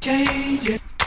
change it.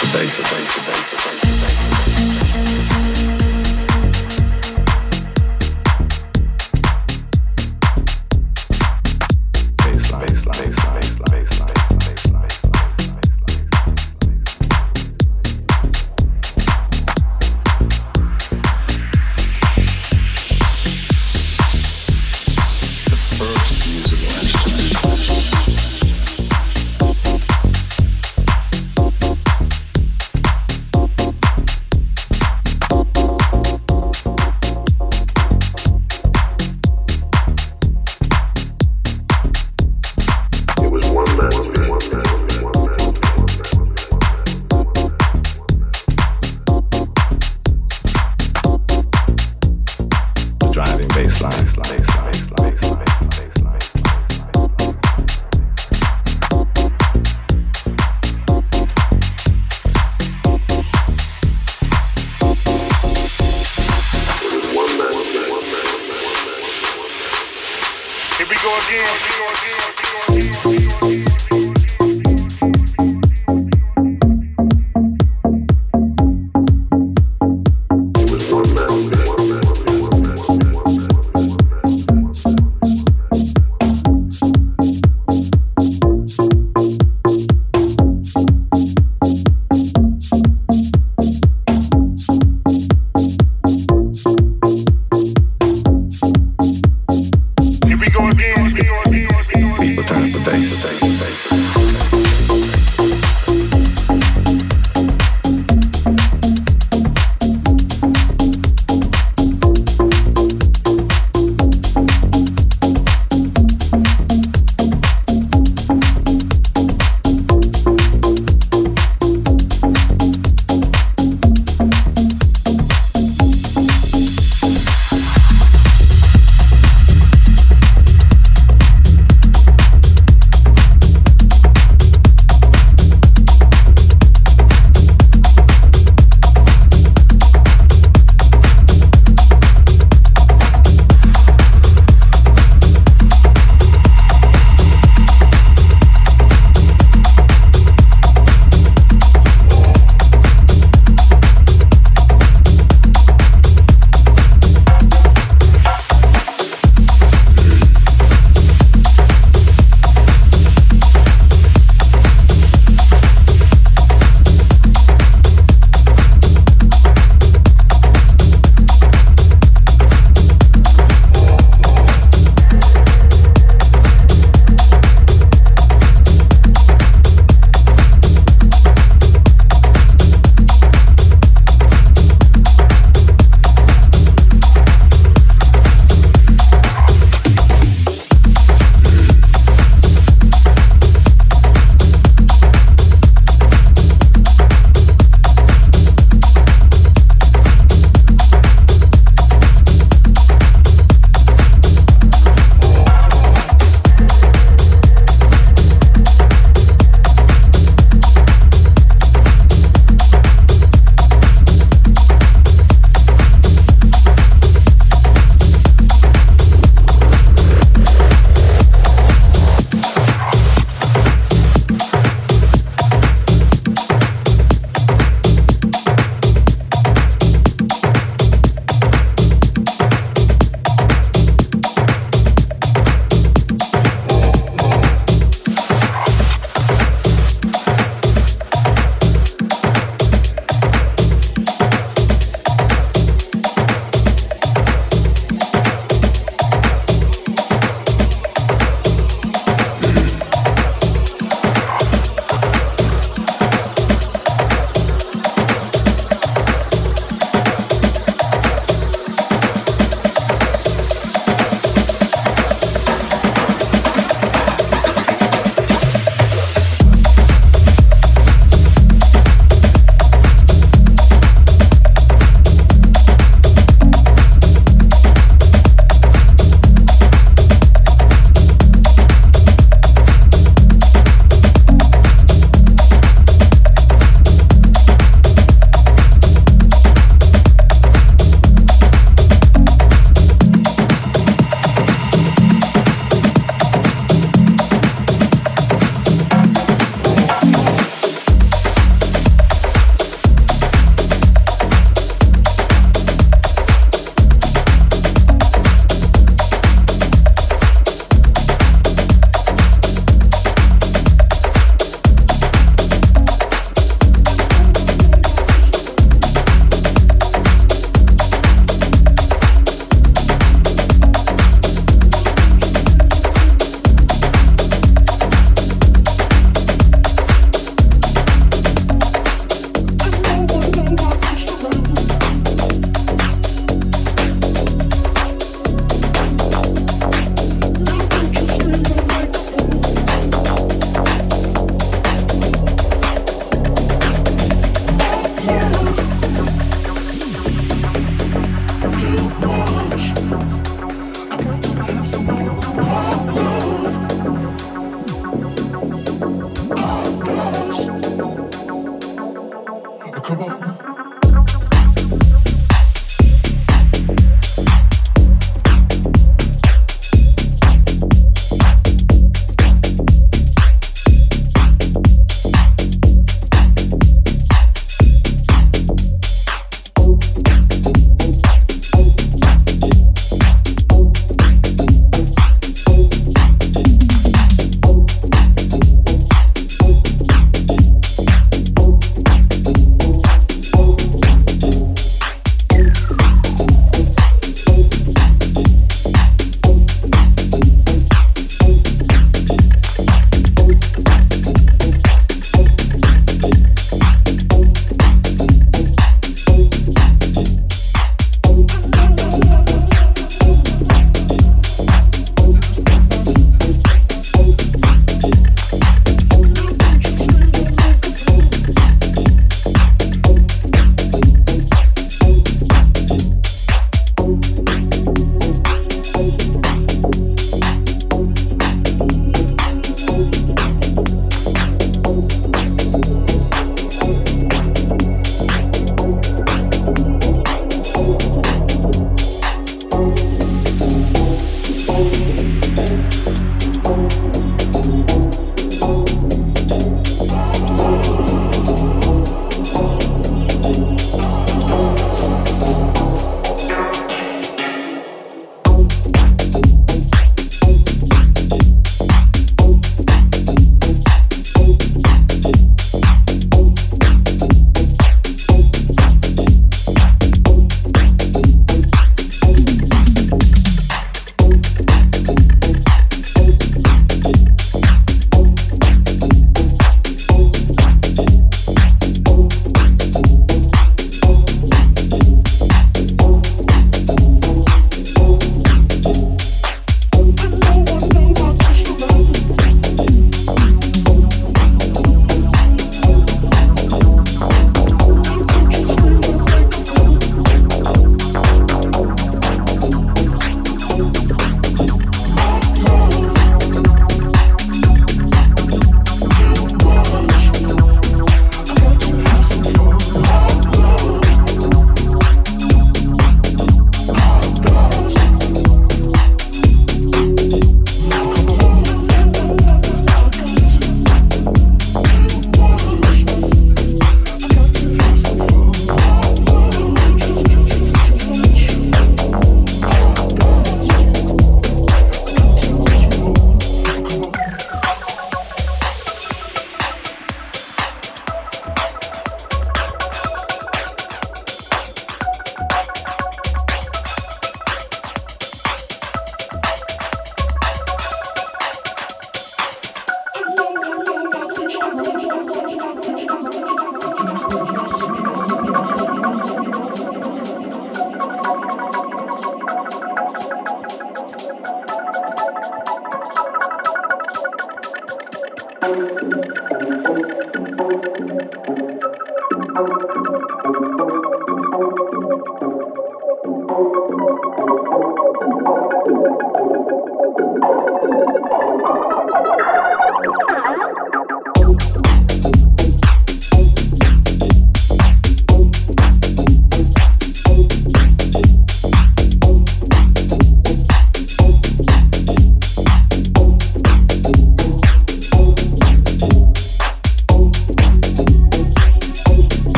the base.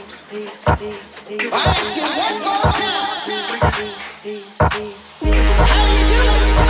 asking what goes on. How you doing?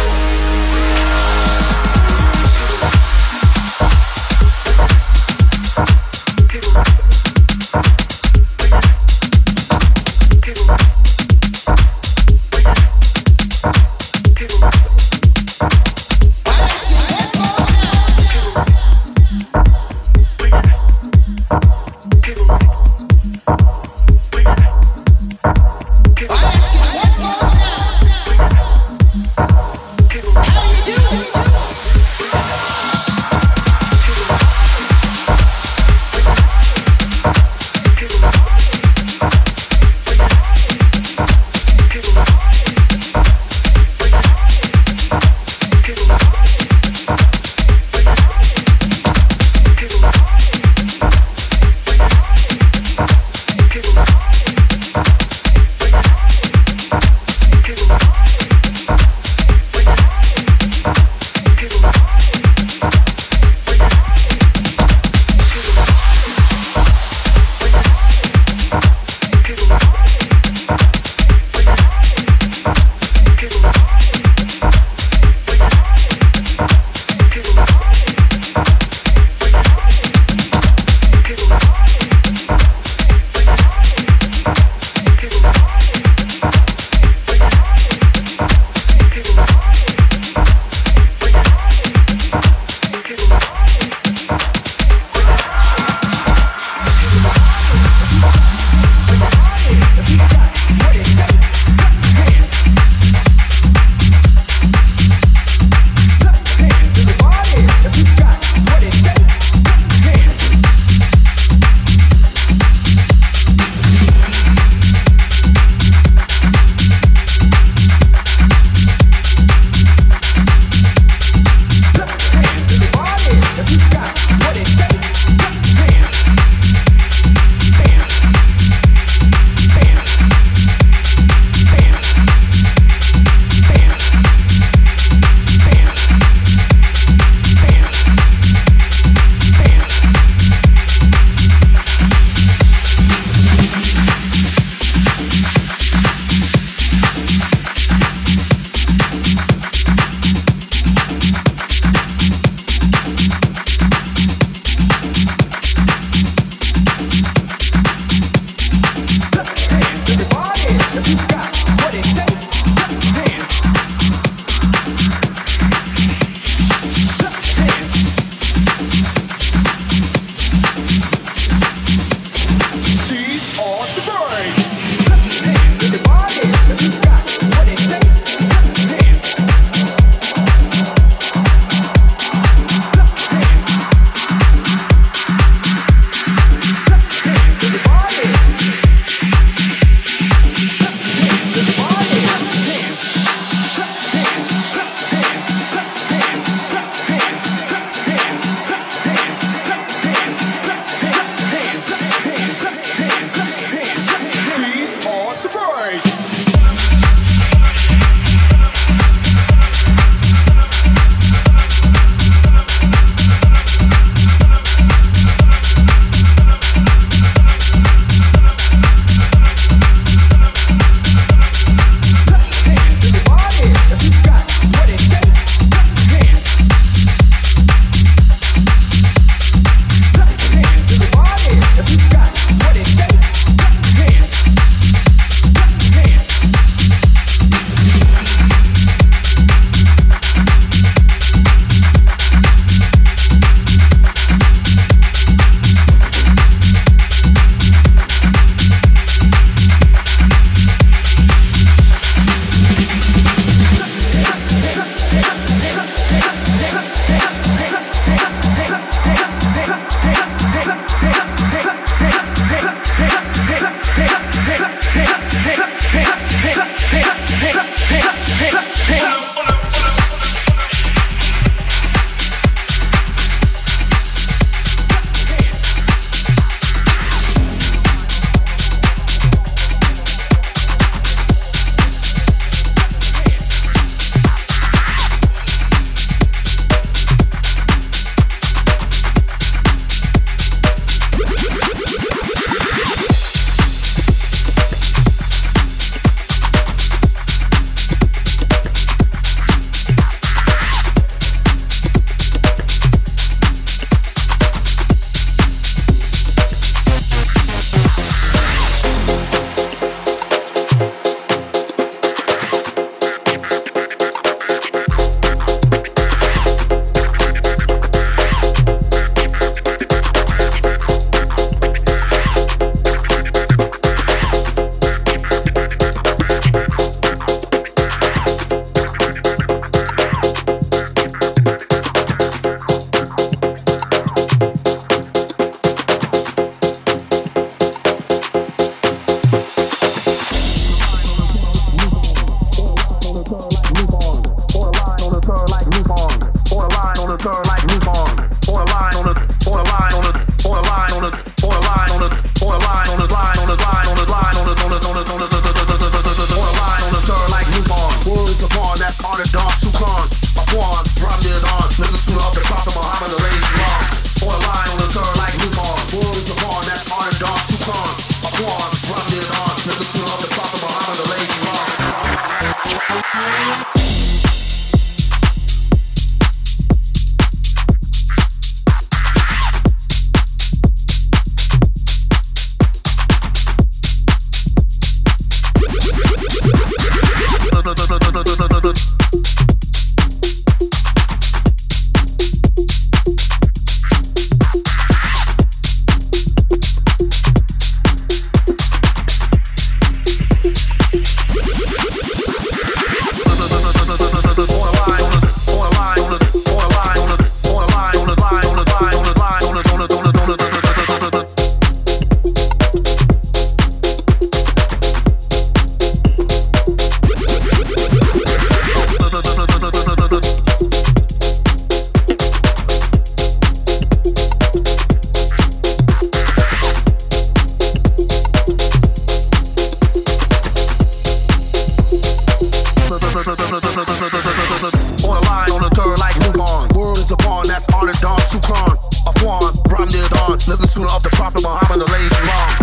Nothing sooner off the Prophet Muhammad, the latest Imam.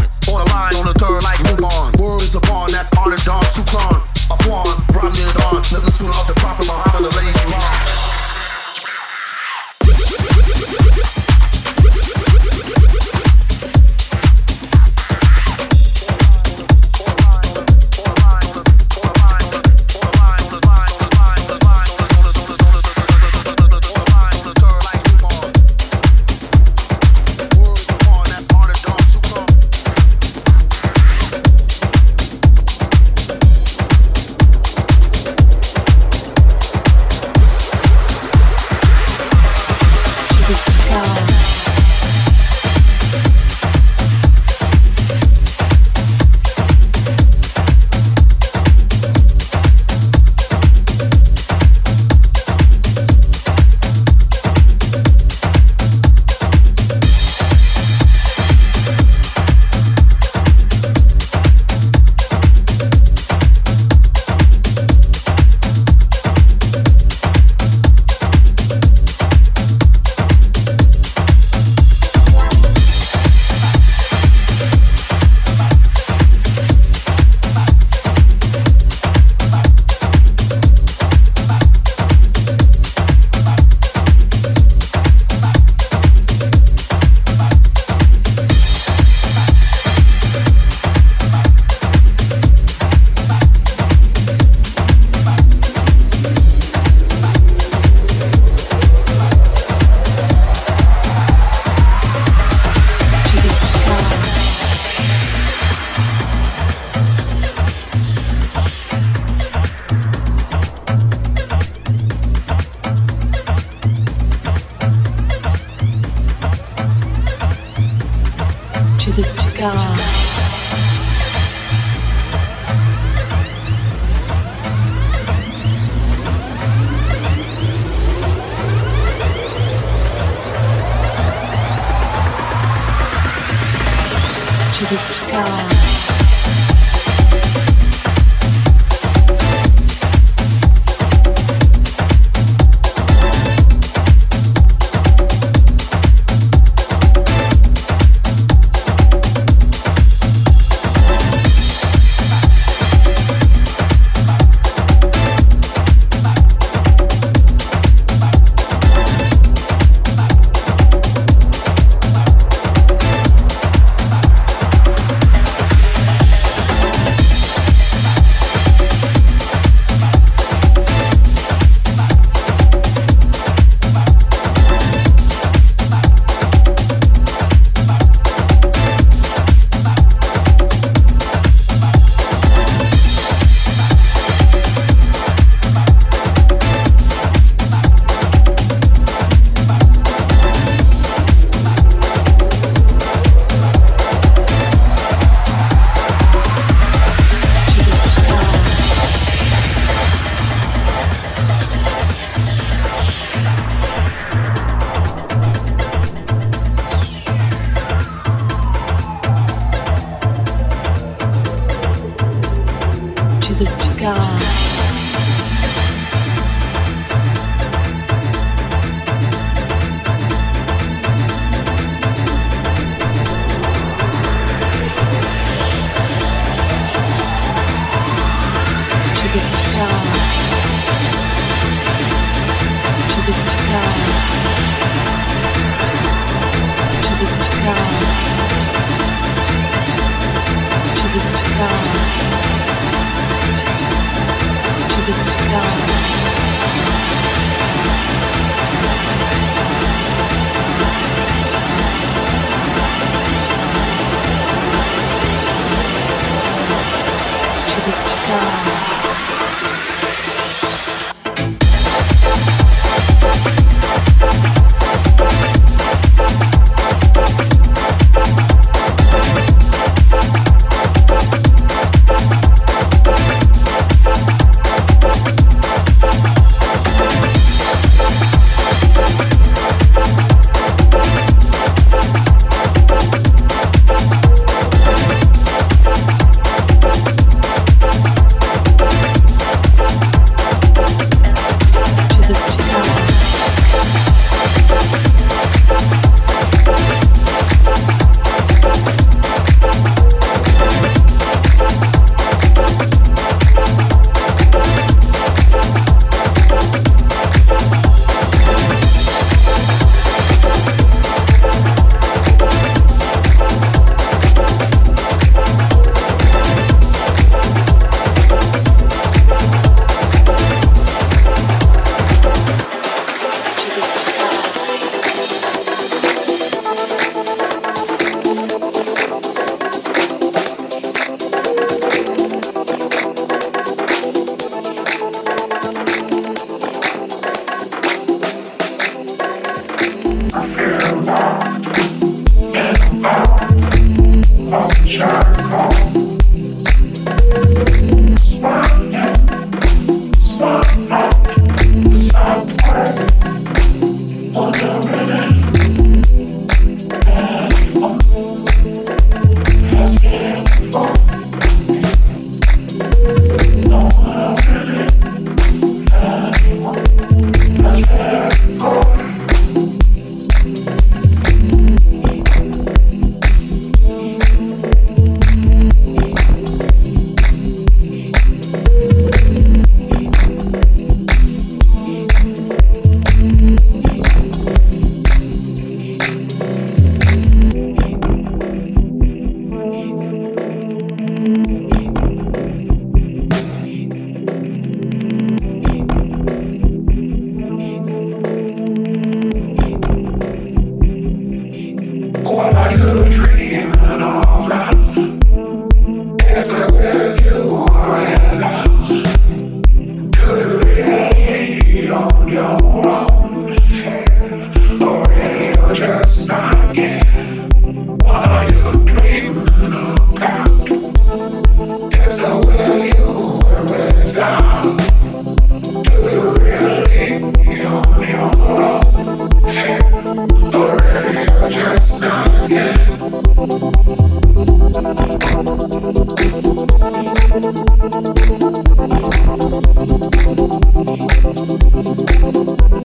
Podcast.